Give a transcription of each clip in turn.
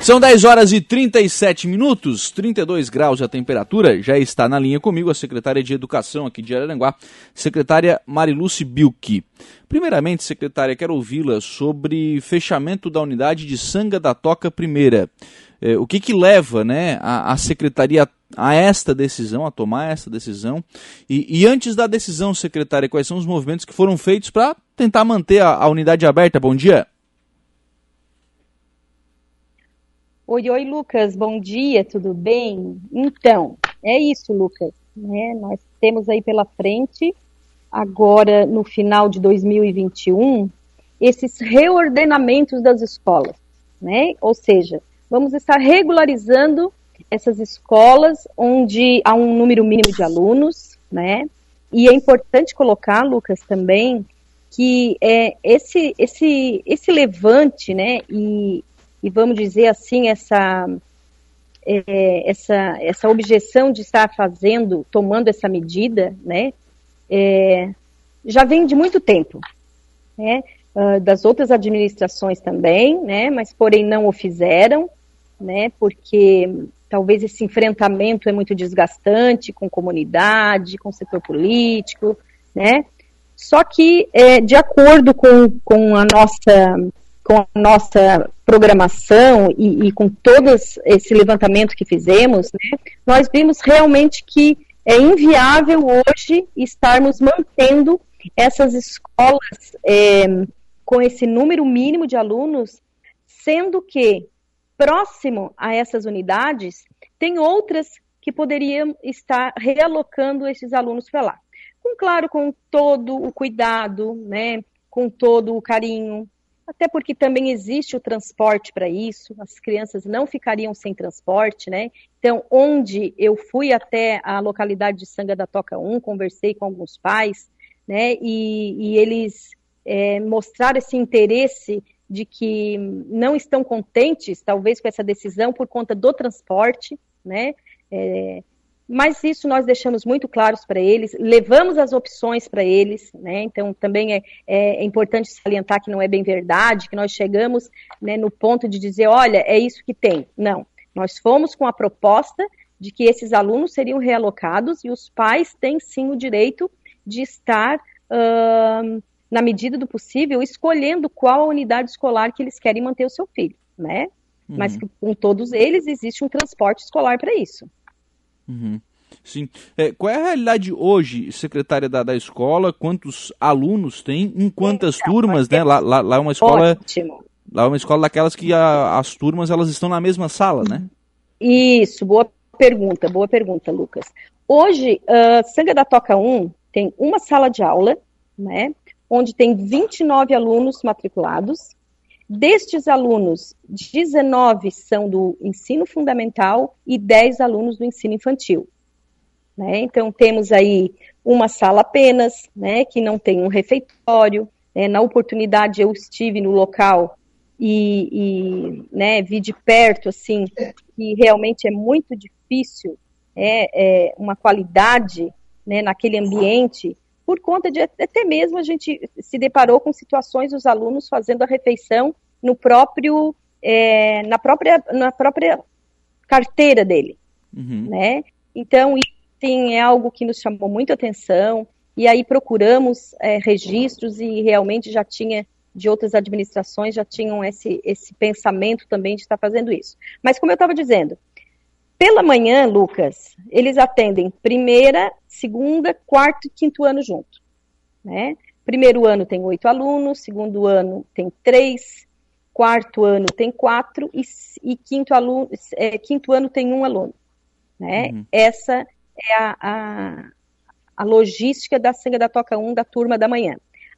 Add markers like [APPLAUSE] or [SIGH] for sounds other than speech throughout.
São 10 horas e 37 minutos, 32 graus a temperatura. Já está na linha comigo a secretária de Educação aqui de Araranguá, secretária Mariluce Bilke. Primeiramente, secretária, quero ouvi-la sobre fechamento da unidade de Sanga da Toca Primeira. É, o que, que leva né, a, a, secretaria a esta decisão, a tomar esta decisão? E, e, antes da decisão, secretária, quais são os movimentos que foram feitos para tentar manter a, a unidade aberta? Bom dia. Oi, oi, Lucas, bom dia, tudo bem? Então, é isso, Lucas. Né? Nós temos aí pela frente, agora no final de 2021, esses reordenamentos das escolas, né? Ou seja, vamos estar regularizando essas escolas onde há um número mínimo de alunos, né? E é importante colocar, Lucas, também que é esse esse esse levante, né? E e vamos dizer assim, essa, é, essa, essa objeção de estar fazendo, tomando essa medida, né, é, já vem de muito tempo, né, uh, das outras administrações também, né, mas porém não o fizeram, né, porque talvez esse enfrentamento é muito desgastante com comunidade, com setor político, né, só que, é, de acordo com, com a nossa com a nossa programação e, e, com todo esse levantamento que fizemos, né, nós vimos realmente que é inviável hoje estarmos mantendo essas escolas é, com esse número mínimo de alunos, sendo que próximo a essas unidades tem outras que poderiam estar realocando esses alunos para lá. Com claro, com todo o cuidado, né, com todo o carinho, até porque também existe o transporte para isso, as crianças não ficariam sem transporte, né? Então, onde eu fui até a localidade de Sanga da Toca 1, conversei com alguns pais, né? E, e eles é, mostraram esse interesse de que não estão contentes, talvez, com essa decisão por conta do transporte, né? É, mas isso nós deixamos muito claros para eles, levamos as opções para eles, né? Então também é, é, importante salientar que não é bem verdade, que nós chegamos né, no ponto de dizer, olha, é isso que tem. Não, nós fomos com a proposta de que esses alunos seriam realocados e os pais têm sim o direito de estar, uh, na medida do possível, escolhendo qual unidade escolar que eles querem manter o seu filho, né? Uhum. Mas com todos eles existe um transporte escolar para isso. Uhum. Sim. É, qual é a realidade hoje, secretária da, da escola? Quantos alunos tem? Em quantas então, turmas, né? Lá, lá, lá, é uma escola. Ótimo. Lá é uma escola daquelas que a, as turmas elas estão na mesma sala, né? Isso, boa pergunta, boa pergunta, Lucas. Hoje, uh, Sanga da Toca 1 tem uma sala de aula, né? Onde tem 29 alunos matriculados Destes alunos, 19 são do ensino fundamental e 10 alunos do ensino infantil. Né? Então, temos aí uma sala apenas, né, que não tem um refeitório. Né? Na oportunidade, eu estive no local e, e né, vi de perto, assim, que realmente é muito difícil é, é uma qualidade né, naquele ambiente por conta de até mesmo a gente se deparou com situações dos alunos fazendo a refeição no próprio é, na própria na própria carteira dele, uhum. né? Então isso sim é algo que nos chamou muito atenção e aí procuramos é, registros e realmente já tinha de outras administrações já tinham esse esse pensamento também de estar fazendo isso. Mas como eu estava dizendo, pela manhã, Lucas, eles atendem primeira, segunda, quarto e quinto ano junto. Né? Primeiro ano tem oito alunos, segundo ano tem três, quarto ano tem quatro e, e quinto, aluno, é, quinto ano tem um aluno. Né? Uhum. Essa é a, a, a, logística da Sanga da Toca 1 da turma da manhã.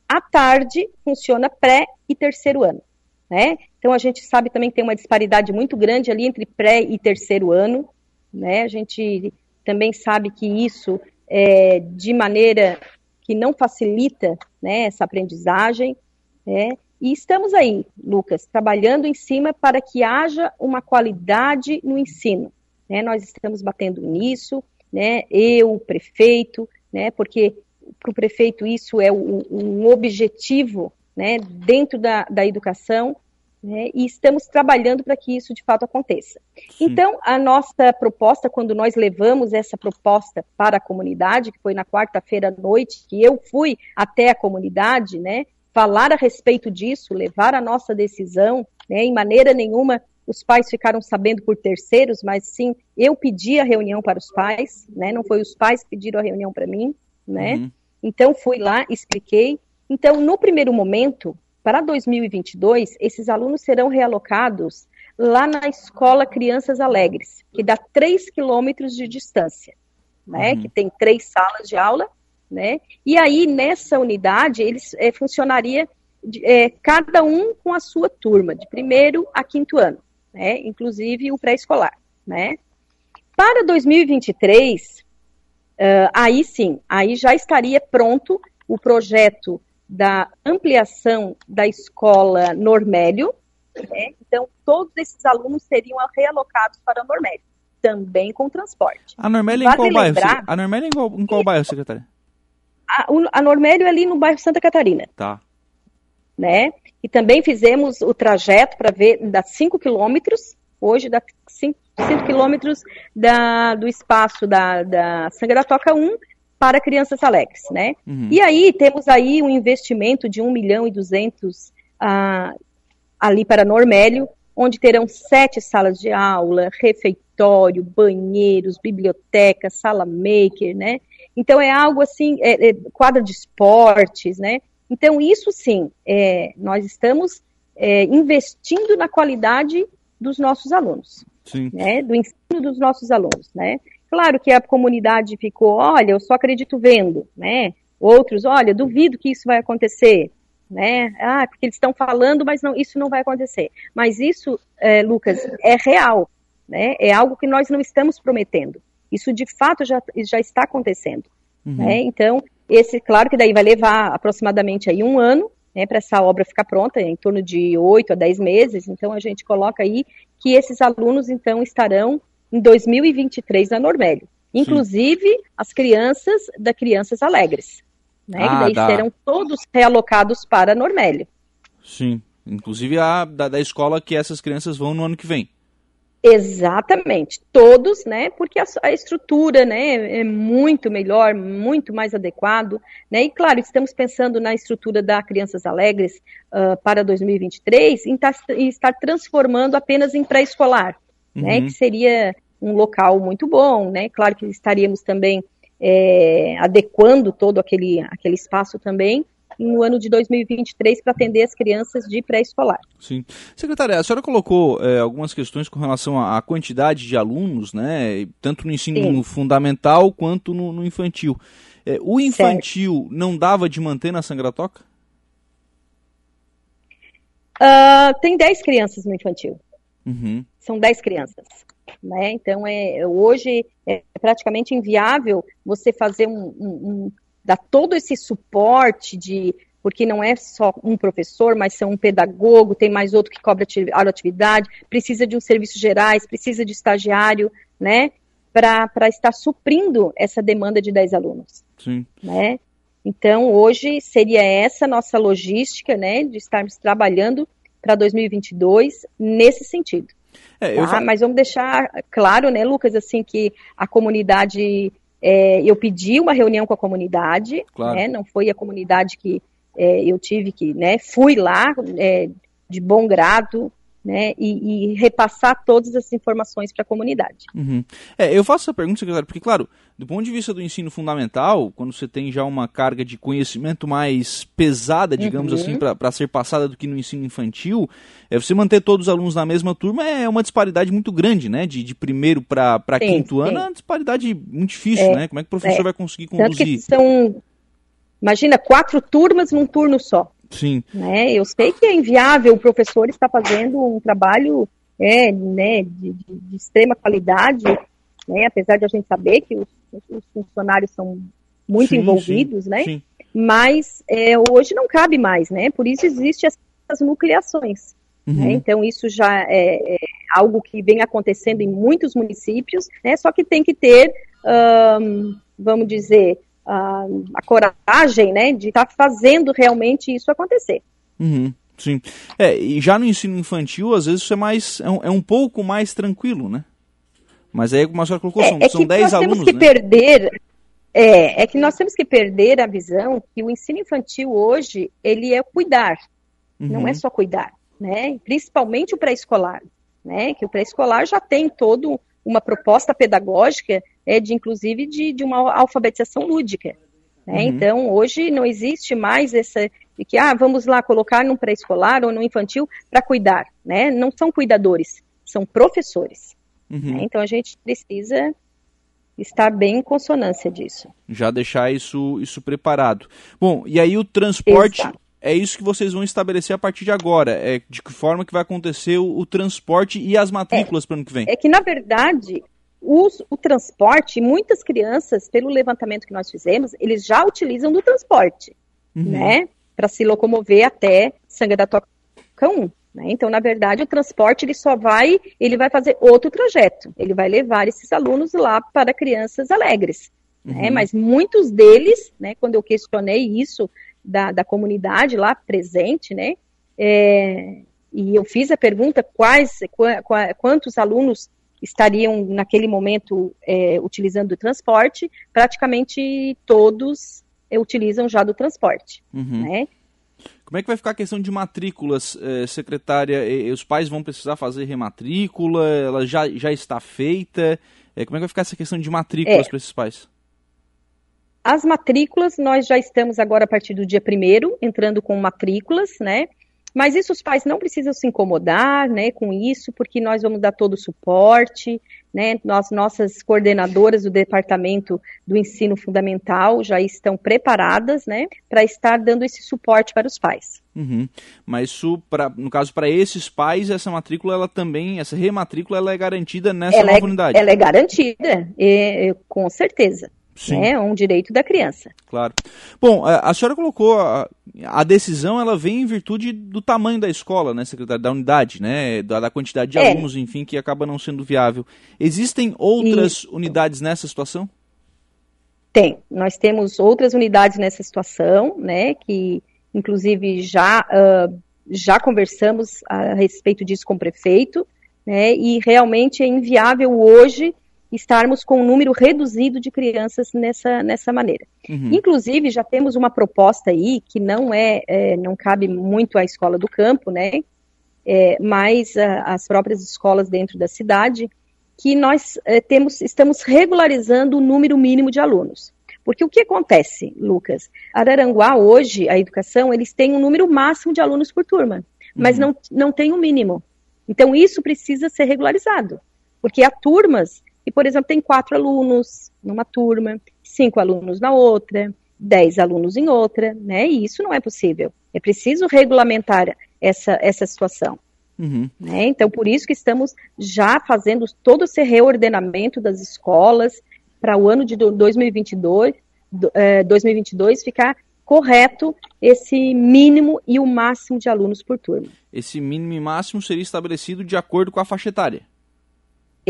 À tarde funciona pré e terceiro ano. Né? Então a gente sabe também que tem uma disparidade muito grande ali entre pré e terceiro ano, né? A gente também sabe que isso é de maneira que não facilita, né, essa aprendizagem, né? E estamos aí, Lucas, trabalhando em cima para que haja uma qualidade no ensino. Né? Nós estamos batendo nisso, né? Eu, o prefeito, né? Porque para o prefeito isso é um, um objetivo né, dentro da, da educação né, e estamos trabalhando para que isso de fato aconteça. Sim. Então, a nossa proposta, quando nós levamos essa proposta para a comunidade, que foi na quarta-feira à noite, que eu fui até a comunidade, né, falar a respeito disso, levar a nossa decisão, né, em maneira nenhuma os pais ficaram sabendo por terceiros, mas sim eu pedi a reunião para os pais, né, não foi os pais que pediram a reunião para mim, né, uhum. então fui lá, expliquei. Então, no primeiro momento, para 2022, esses alunos serão realocados lá na escola Crianças Alegres, que dá 3 quilômetros de distância, né? Uhum. Que tem três salas de aula, né? E aí, nessa unidade, eles é, funcionaria é, cada um com a sua turma, de primeiro a quinto ano, né? Inclusive o pré-escolar, né? Para 2023, uh, aí sim, aí já estaria pronto o projeto da ampliação da escola Normélio, né? então todos esses alunos seriam realocados para a Normélio, também com transporte. A Normélio em qual bairro? A Normélio em qual, em qual bairro, secretária? A, a Normélio é ali no bairro Santa Catarina. Tá. Né? E também fizemos o trajeto para ver, dá 5 quilômetros, hoje dá 5 quilômetros da, do espaço da, da Toca 1 para crianças alegres, né? Uhum. E aí temos aí um investimento de 1 milhão e 200 ah, ali para Normélio, onde terão sete salas de aula, refeitório, banheiros, biblioteca, sala maker, né? Então é algo assim, é, é, quadra de esportes, né? Então isso sim, é, nós estamos é, investindo na qualidade dos nossos alunos, né? Do ensino dos nossos alunos, né? Claro que a comunidade ficou, olha, eu só acredito vendo, né? Outros, olha, duvido que isso vai acontecer, né? Ah, porque eles estão falando, mas não, isso não vai acontecer. Mas isso, é, Lucas, é real, né? É algo que nós não estamos prometendo. Isso de fato já, já está acontecendo, uhum. né? Então, esse, claro que daí vai levar aproximadamente aí um ano, né, para essa obra ficar pronta, em torno de oito a dez meses. Então, a gente coloca aí que esses alunos, então, estarão em 2023 na Normélio. Inclusive Sim. as crianças da Crianças Alegres. Né, ah, que daí serão todos realocados para Normélio. Sim, inclusive a da, da escola que essas crianças vão no ano que vem. Exatamente, todos, né? Porque a, a, estrutura, né, é muito melhor, muito mais adequado, né? E claro, estamos pensando na estrutura da Crianças Alegres uh, para 2023 em, estar transformando apenas em pré-escolar, uhum. né, que seria um local muito bom, né? Claro que estaríamos também é, adequando todo aquele, aquele espaço também no ano de 2023 para atender as crianças de pré-escolar. Sim. Secretária, a senhora colocou é, algumas questões com relação à quantidade de alunos, né? Tanto no ensino Sim. fundamental quanto no, no infantil. É, o infantil certo. não dava de manter na Sangratoca? Uh, tem 10 crianças no infantil. Uhum. São 10 crianças. Né? Então, é, hoje é praticamente inviável você fazer um, um, um dar todo esse suporte de porque não é só um professor, mas são um pedagogo, tem mais outro que cobra atividade, precisa de um serviços gerais, precisa de estagiário, né, para estar suprindo essa demanda de 10 alunos. Sim. Né? Então, hoje seria essa nossa logística, né, de estarmos trabalhando para 2022 nesse sentido. É, tá? já... Mas vamos deixar claro, né, Lucas, assim, que a comunidade. É, eu pedi uma reunião com a comunidade, claro. né, não foi a comunidade que é, eu tive que, né, fui lá é, de bom grado, né, e, e, repassar todas as informações para a comunidade. Uhum. É, eu faço essa pergunta, secretário, porque, claro, do ponto de vista do ensino fundamental, quando você tem já uma carga de conhecimento mais pesada, digamos uhum. assim, para ser passada do que no ensino infantil, é, você manter todos os alunos na mesma turma é uma disparidade muito grande, né? De, de primeiro para quinto sim. ano é uma disparidade muito difícil, é, né? Como é que o professor é. vai conseguir conduzir? Tanto que são, imagina, quatro turmas num turno só. Sim. Né? Eu sei que é inviável, o professor está fazendo um trabalho é, né, de, de, extrema qualidade, né, apesar de a gente saber que os, os funcionários são muito sim, envolvidos, sim, né? Sim. Mas é, hoje não cabe mais, né? Por isso existem essas nucleações. Né? Uhum. Né? Então isso já é, é, algo que vem acontecendo em muitos municípios, né? Só que tem que ter, vamos dizer, a, a coragem, né, de estar tá fazendo realmente isso acontecer. Uhum. Sim. É, e já no ensino infantil, às vezes isso é mais é um, é um pouco mais tranquilo, né? Mas aí, como a senhora colocou, é, são, é são 10 alunos, temos que né? perder é, é que nós temos que perder a visão que o ensino infantil hoje, ele é cuidar, uhum. não é só cuidar, né? Principalmente o pré-escolar, né? Que o pré-escolar já tem todo uma proposta pedagógica, é de inclusive de, de uma alfabetização lúdica. Né? Uhum. Então, hoje não existe mais essa de que, ah, vamos lá colocar no pré-escolar ou no infantil para cuidar, né? Não são cuidadores, são professores. Uhum. Né? Então, a gente precisa estar bem em consonância disso. Já deixar isso, isso preparado. Bom, e aí o transporte, Exato. é isso que vocês vão estabelecer a partir de agora. É de que forma que vai acontecer o, o transporte e as matrículas é, para o ano que vem? É que, na verdade, os, o transporte, muitas crianças, pelo levantamento que nós fizemos, eles já utilizam do transporte, uhum. né? Para se locomover até Sanga da Toca 1. Né? Então, na verdade, o transporte ele só vai, ele vai fazer outro trajeto. Ele vai levar esses alunos lá para crianças alegres. Né? Uhum. Né? Mas muitos deles, né, quando eu questionei isso da, da comunidade lá presente, né, é, e eu fiz a pergunta quais, qu quantos alunos estariam naquele momento é, utilizando o transporte, praticamente todos é, utilizam já do transporte. Uhum. Né? Como é que vai ficar a questão de matrículas, eh, secretária? E, os pais vão precisar fazer rematrícula? Ela já, já está feita? Eh, como é que vai ficar essa questão de matrículas é. para esses pais? As matrículas, nós já estamos agora a partir do dia primeiro entrando com matrículas, né? Mas isso os pais não precisam se incomodar, né, com isso, porque nós vamos dar todo o suporte, né, nós, nossas coordenadoras do Departamento do Ensino Fundamental já estão preparadas, né, para estar dando esse suporte para os pais. Uhum. Mas isso, pra, no caso, para esses pais, essa matrícula, ela também, essa rematrícula, ela é garantida nessa ela é, unidade? Ela é garantida, é, com certeza. Sim. É um direito da criança. Claro. Bom, a senhora colocou a, a, decisão, ela vem em virtude do tamanho da escola, né, secretário, da unidade, né, da, da quantidade de é. alunos, enfim, que acaba não sendo viável. Existem outras Isso. unidades nessa situação? Tem. Nós temos outras unidades nessa situação, né, que inclusive já uh, já conversamos a respeito disso com o prefeito, né, e realmente é inviável hoje estarmos com um número reduzido de crianças nessa, nessa maneira. Uhum. Inclusive, já temos uma proposta aí que não é, é não cabe muito à escola do campo, né? É, mas a, as próprias escolas dentro da cidade, que nós é, temos, estamos regularizando o número mínimo de alunos. Porque o que acontece, Lucas? Araranguá, hoje, a educação, eles têm um número máximo de alunos por turma, mas uhum. não, não tem o um mínimo. Então, isso precisa ser regularizado. Porque há turmas e, por exemplo, tem quatro alunos numa turma, cinco alunos na outra, dez alunos em outra, né? E isso não é possível. É preciso regulamentar essa, essa situação. Uhum. Né? Então, por isso que estamos já fazendo todo esse reordenamento das escolas para o ano de 2022, 2022 ficar correto esse mínimo e o máximo de alunos por turma. Esse mínimo e máximo seria estabelecido de acordo com a faixa etária?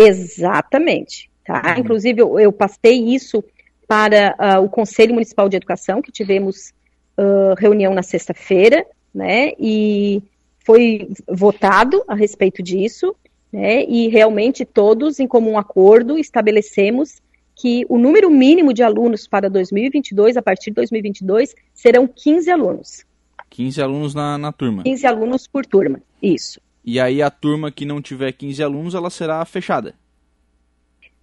Exatamente. Tá? Uhum. Inclusive, eu, eu, passei isso para uh, o Conselho Municipal de Educação, que tivemos uh, reunião na sexta-feira, né? E foi votado a respeito disso, né? E realmente todos, em comum acordo, estabelecemos que o número mínimo de alunos para 2022, a partir de 2022, serão 15 alunos. 15 alunos na, na turma. 15 alunos por turma, isso. E aí a turma que não tiver 15 alunos, ela será fechada.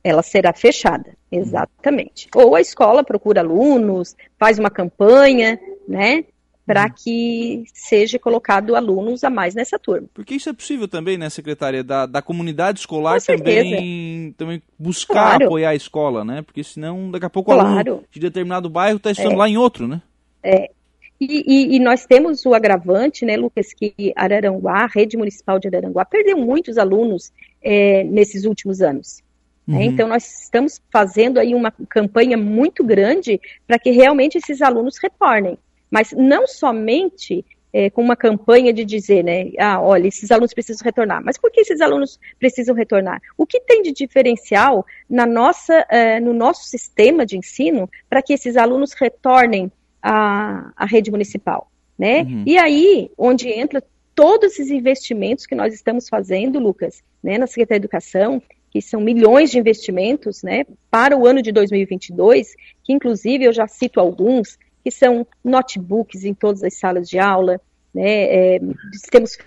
Ela será fechada, exatamente. Ou a escola procura alunos, faz uma campanha, né? Para uhum. que seja colocado alunos a mais nessa turma. Porque isso é possível também, né, secretária? Da, da comunidade escolar também, também buscar claro. apoiar a escola, né? Porque senão daqui a pouco claro. o aluno de determinado bairro está estudando é. lá em outro, né? É, e, e, e, nós temos o agravante, né, Lucas, que Araranguá, a rede municipal de Araranguá, perdeu muitos alunos é, nesses últimos anos. Né? Uhum. Então, nós estamos fazendo aí uma campanha muito grande para que realmente esses alunos retornem. Mas não somente é, com uma campanha de dizer, né, ah, olha, esses alunos precisam retornar. Mas por que esses alunos precisam retornar? O que tem de diferencial na nossa, é, no nosso sistema de ensino para que esses alunos retornem a, a rede municipal, né? Uhum. E aí, onde entra todos esses investimentos que nós estamos fazendo, Lucas, né, na Secretaria de Educação, que são milhões de investimentos né, para o ano de 2022, que inclusive eu já cito alguns, que são notebooks em todas as salas de aula, né, é, estamos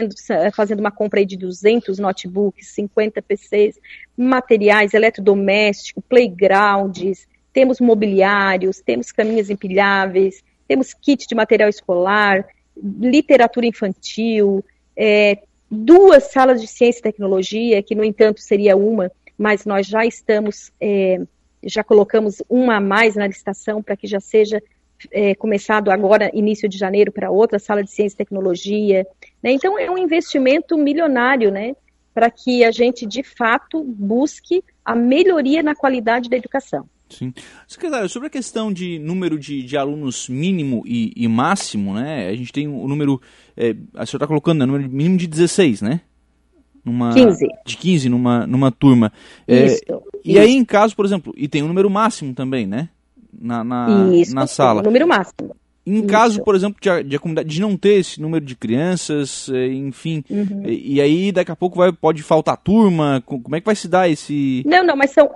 fazendo uma compra de 200 notebooks, 50 PCs, materiais eletrodomésticos, playgrounds, temos mobiliários, temos caminhas empilháveis, temos kit de material escolar, literatura infantil, é, duas salas de ciência e tecnologia, que no entanto seria uma, mas nós já estamos, é, já colocamos uma a mais na licitação para que já seja é, começado agora, início de janeiro, para outra sala de ciência e tecnologia. Né? Então é um investimento milionário, né? Para que a gente de fato busque a melhoria na qualidade da educação. Sim. Secretário, sobre a questão de número de, de alunos mínimo e, e, máximo, né? A gente tem o número. É, a senhora está colocando, né? Número mínimo de 16, né? Numa, 15. De 15 numa, numa turma. É, isso, e isso. aí, em caso, por exemplo, e tem um número máximo também, né? Na, na, isso, na sala. número máximo. Em caso, por exemplo, de, de, comunidade de não ter esse número de crianças, é, enfim, uhum. e, e, aí daqui a pouco vai, pode faltar turma, como é que vai se dar esse... Não, não, mas são,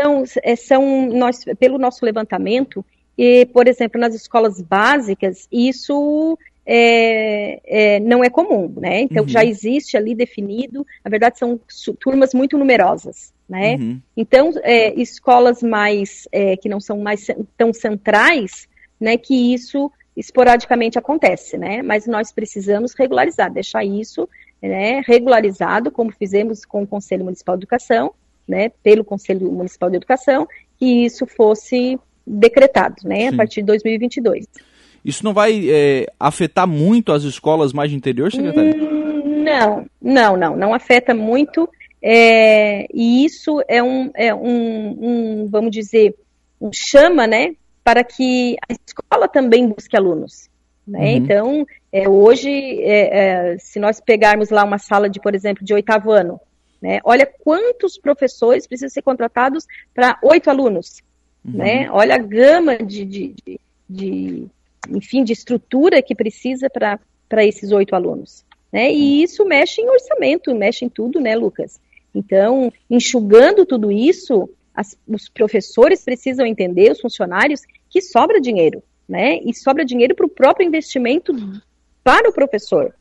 são, é, são nós, pelo nosso levantamento, e, por exemplo, nas escolas básicas, isso é, é, não é comum, né? Então uhum. já existe ali definido, na verdade são turmas muito numerosas, né? Uhum. Então, é, escolas mais, é, que não são mais tão centrais, né, que isso esporadicamente acontece, né? Mas nós precisamos regularizar, deixar isso né, regularizado, como fizemos com o Conselho Municipal de Educação, né, pelo Conselho Municipal de Educação, que isso fosse decretado, né, a partir de 2022. Isso não vai é, afetar muito as escolas mais de interior, secretária? Hum, não, não, não, não afeta muito. É, e isso é um, é um, um, vamos dizer, um chama, né, para que a escola também busque alunos. Né? Uhum. Então, é, hoje, é, é, se nós pegarmos lá uma sala de, por exemplo, de oitavo ano, né? Olha quantos professores precisam ser contratados para oito alunos. Uhum. Né? Olha a gama de, de, de, de, enfim, de estrutura que precisa para esses oito alunos. Né? E isso mexe em orçamento, mexe em tudo, né, Lucas? Então, enxugando tudo isso, as, os professores precisam entender, os funcionários, que sobra dinheiro, né? E sobra dinheiro para o próprio investimento para o professor.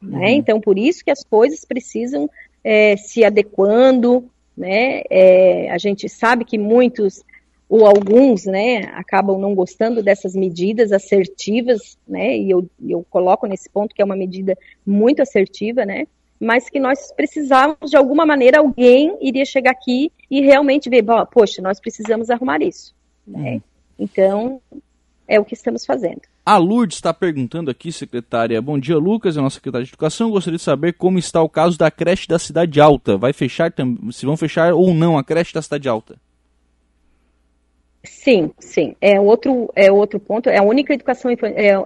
Né? Uhum. Então, por isso que as coisas precisam é, se adequando, né? É, a gente sabe que muitos ou alguns, né, acabam não gostando dessas medidas assertivas, né? E eu, eu coloco nesse ponto que é uma medida muito assertiva, né? Mas que nós precisávamos de alguma maneira alguém iria chegar aqui e realmente ver, poxa, nós precisamos arrumar isso, né? Uhum. Então, é o que estamos fazendo. A Lourdes está perguntando aqui, secretária. Bom dia, Lucas, é nossa secretária de Educação. Gostaria de saber como está o caso da creche da Cidade Alta. Vai fechar, se vão fechar ou não a creche da Cidade Alta? Sim, sim. É outro, é outro ponto. É a única educação é,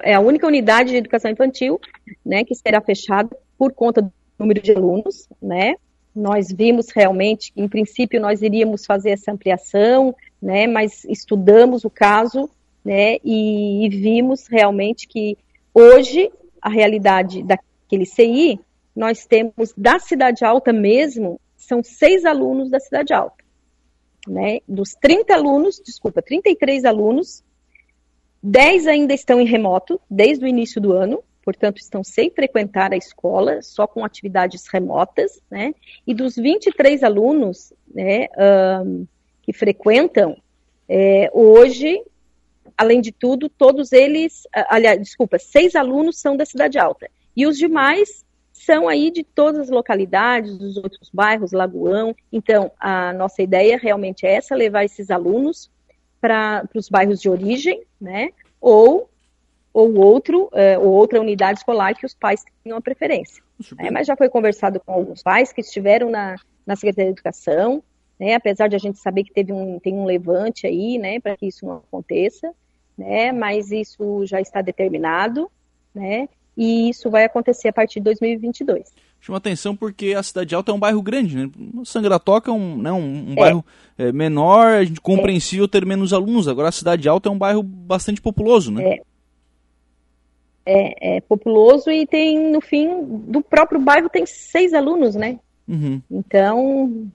é a única unidade de educação infantil, né, que será fechada por conta do número de alunos, né? Nós vimos realmente, em princípio, nós iríamos fazer essa ampliação, né? Mas estudamos o caso né, e, e vimos realmente que hoje a realidade daquele CI, nós temos da Cidade Alta mesmo, são seis alunos da Cidade Alta. Né? Dos 30 alunos, desculpa, 33 alunos, 10 ainda estão em remoto, desde o início do ano, portanto, estão sem frequentar a escola, só com atividades remotas, né? E dos 23 alunos né, um, que frequentam, é, hoje além de tudo, todos eles, aliás, desculpa, seis alunos são da Cidade Alta. E os demais são aí de todas as localidades, dos outros bairros, Lagoão. Então, a nossa ideia realmente é essa, levar esses alunos para os bairros de origem, né? Ou, ou, outro, é, ou outra unidade escolar que os pais tenham a preferência. É, mas já foi conversado com alguns pais que estiveram na, na Secretaria de Educação, né? Apesar de a gente saber que teve um, tem um levante aí, né, para que isso não aconteça né? Mas isso já está determinado, né? E isso vai acontecer a partir de 2022. Chama atenção porque a Cidade Alta é um bairro grande, né? Sangratoca é um, né, um, um é. bairro é, menor, a gente compreensível ter menos alunos. Agora a Cidade Alta é um bairro bastante populoso, né? É. é, é, populoso e tem, no fim, do próprio bairro tem seis alunos, né? Uhum. Então,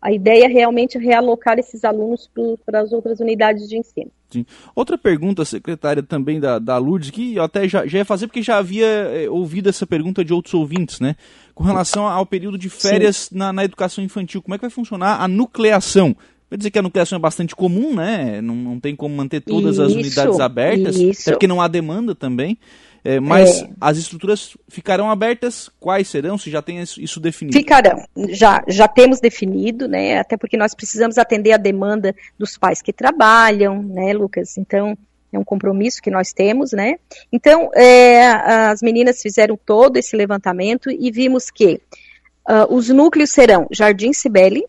a ideia é realmente realocar esses alunos para as outras unidades de ensino. Sim. Outra pergunta, secretária, também da, da Lourdes, que eu até já, já ia fazer porque já havia é, ouvido essa pergunta de outros ouvintes, né? Com relação ao período de férias na, na, educação infantil, como é que vai funcionar a nucleação? Quer dizer que a nucleação é bastante comum, né? Não, não tem como manter todas isso, as unidades abertas, isso. até porque não há demanda também. É, mas é. as estruturas ficarão abertas? Quais serão? Se já tem isso definido? Ficarão. Já, já temos definido, né? Até porque nós precisamos atender a demanda dos pais que trabalham, né, Lucas? Então, é um compromisso que nós temos, né? Então, é, as meninas fizeram todo esse levantamento e vimos que uh, os núcleos serão Jardim Cibele,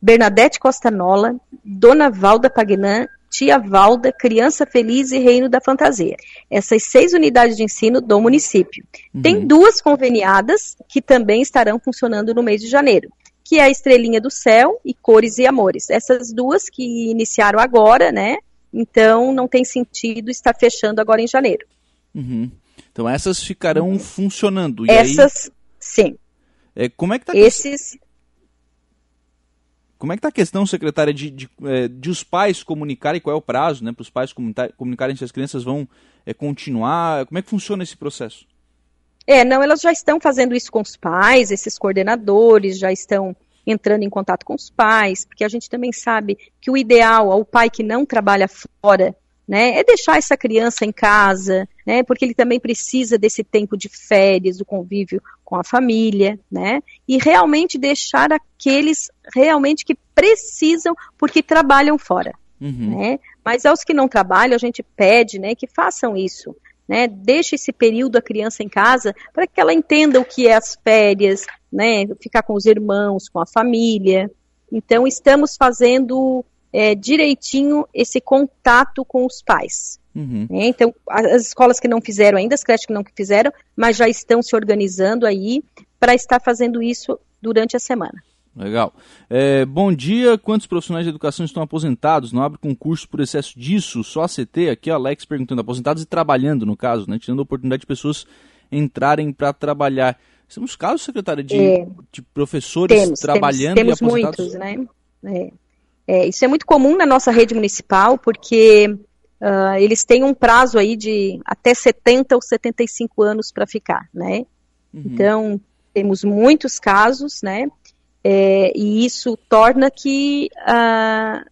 Bernadette Costa Nola, Dona Valda Pagnan Tia Valda, Criança Feliz e Reino da Fantasia. Essas seis unidades de ensino do município. Uhum. Tem duas conveniadas que também estarão funcionando no mês de janeiro, que é a Estrelinha do Céu e Cores e Amores. Essas duas que iniciaram agora, né? Então não tem sentido estar fechando agora em janeiro. Uhum. Então essas ficarão uhum. funcionando. Essas, aí... sim. É, como é que tá Esses como é que está a questão, secretária, de, de, é, de, os pais comunicarem qual é o prazo, né, para os pais comunicarem se as crianças vão é, continuar? Como é que funciona esse processo? É, não, elas já estão fazendo isso com os pais, esses coordenadores já estão entrando em contato com os pais, porque a gente também sabe que o ideal ao pai que não trabalha fora né? É deixar essa criança em casa, né? Porque ele também precisa desse tempo de férias, do convívio com a família, né? E realmente deixar aqueles realmente que precisam porque trabalham fora, uhum. né? Mas aos que não trabalham, a gente pede, né, que façam isso, né? Deixe esse período a criança em casa para que ela entenda o que é as férias, né? Ficar com os irmãos, com a família. Então estamos fazendo é, direitinho esse contato com os pais. Uhum. É, então, as escolas que não fizeram ainda, as creches que não fizeram, mas já estão se organizando aí para estar fazendo isso durante a semana. Legal. É, bom dia. Quantos profissionais de educação estão aposentados? Não abre concurso por excesso disso? Só a CT? Aqui, Alex perguntando. Aposentados e trabalhando, no caso, né? Tirando a oportunidade de pessoas entrarem para trabalhar. Temos casos, secretária, de, é, de professores temos, trabalhando temos, temos e aposentados? muitos, né? É. É, isso é muito comum na nossa rede municipal, porque uh, eles têm um prazo aí de até 70 ou 75 anos para ficar, né? Uhum. Então, temos muitos casos, né? É, e isso torna que uh,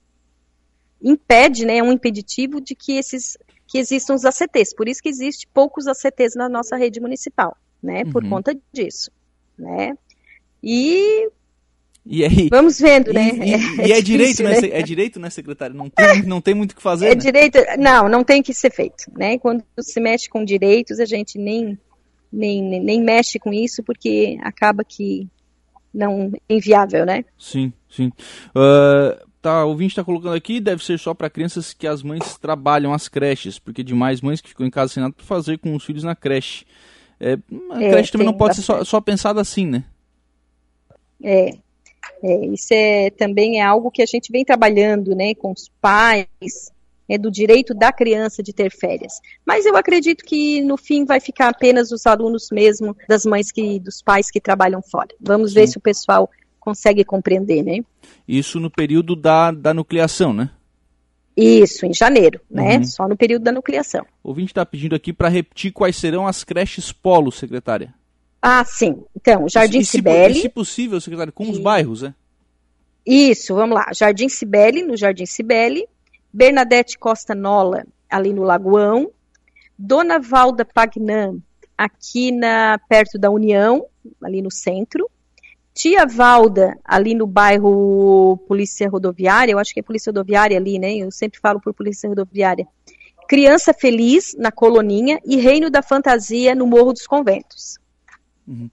impede, né, um impeditivo de que esses que existam os ACTs. Por isso que existe poucos ACTs na nossa rede municipal, né? Por uhum. conta disso, né? E e aí, Vamos vendo, né? E, e, [LAUGHS] é, e é, direito, né? né? É direito, né, secretário? Não tem, não tem muito o que fazer. É né? direito, não, não tem que ser feito, né? Quando se mexe com direitos, a gente nem, nem, nem mexe com isso, porque acaba que não é inviável, né? Sim, sim. Uh, tá, o ouvinte está colocando aqui, deve ser só para crianças que as mães trabalham as creches, porque demais mães que ficam em casa sem nada para fazer com os filhos na creche. É, a é, creche também não pode ser só, só pensada assim, né? É, é, isso é, também é algo que a gente vem trabalhando né, com os pais, é, do direito da criança de ter férias. Mas eu acredito que no fim vai ficar apenas os alunos mesmo, das mães que, dos pais que trabalham fora. Vamos Sim. ver se o pessoal consegue compreender, né? Isso no período da, da nucleação, né? Isso, em janeiro, né? Uhum. Só no período da nucleação. O ouvinte está pedindo aqui para repetir quais serão as creches polo, secretária. Ah, sim. Então, Jardim Cibele. Se, se possível, secretário, com e... os bairros, né? Isso, vamos lá. Jardim Cibele, no Jardim Cibele. Bernadette Costa Nola, ali no Lagoão. Dona Valda Pagnan, aqui na, perto da União, ali no centro. Tia Valda, ali no bairro Polícia Rodoviária, eu acho que é Polícia Rodoviária ali, né? Eu sempre falo por Polícia Rodoviária. Criança Feliz, na Coloninha, e Reino da Fantasia, no Morro dos Conventos. Uhum.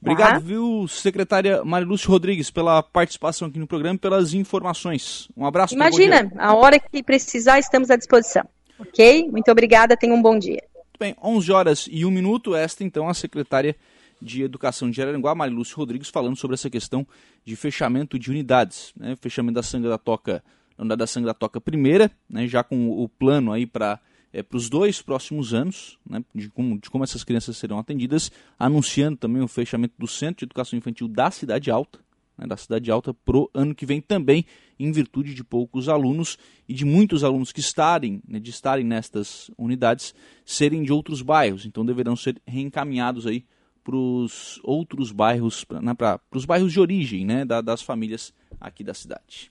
Obrigado, tá. viu, secretária Marilúcio Rodrigues, pela participação aqui no programa e pelas informações. Um abraço. Imagina, a hora que precisar, estamos à disposição. Ok? Muito obrigada, tenha um bom dia. Muito bem, 11 horas e 1 minuto. Esta, então, a secretária de Educação de Araranguá, Marilúcio Rodrigues, falando sobre essa questão de fechamento de unidades. Né? Fechamento da Sanga da Toca, da unidade da Sanga da Toca primeira, né? já com o plano aí para é, para os dois próximos anos, né, de, como, de como essas crianças serão atendidas, anunciando também o fechamento do Centro de Educação Infantil da Cidade Alta, né, da Cidade Alta, para o ano que vem também, em virtude de poucos alunos e de muitos alunos que estarem, né, de estarem nestas unidades, serem de outros bairros, então deverão ser reencaminhados aí para os outros bairros, para né, os bairros de origem né, da, das famílias aqui da cidade.